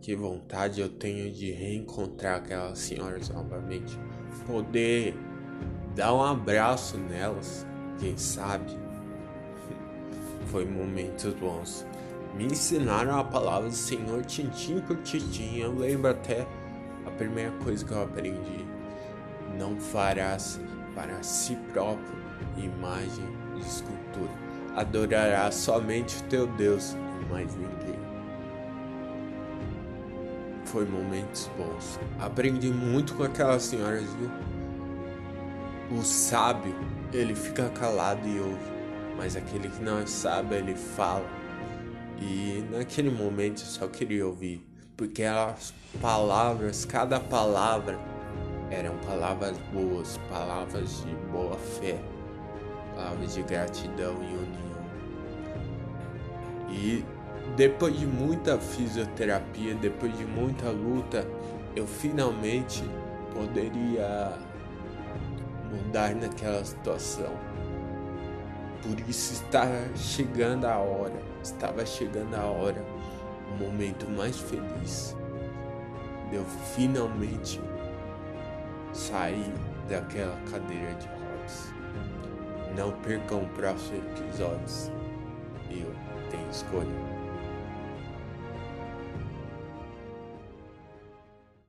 Que vontade eu tenho de reencontrar aquelas senhoras novamente. Poder dar um abraço nelas, quem sabe. Foi momentos bons. Me ensinaram a palavra do Senhor tintim por tintim. Eu lembro até a primeira coisa que eu aprendi. Não farás para si próprio imagem de escultura. Adorarás somente o teu Deus e mais ninguém foi momentos bons. Aprendi muito com aquelas senhoras, viu? O sábio, ele fica calado e ouve, mas aquele que não é sábio, ele fala. E naquele momento eu só queria ouvir, porque as palavras, cada palavra eram palavras boas, palavras de boa fé, palavras de gratidão e união. E depois de muita fisioterapia, depois de muita luta, eu finalmente poderia mudar naquela situação. Por isso está chegando a hora, estava chegando a hora, o momento mais feliz de eu finalmente sair daquela cadeira de rodas. Não percam próximos episódios. Eu tenho escolha.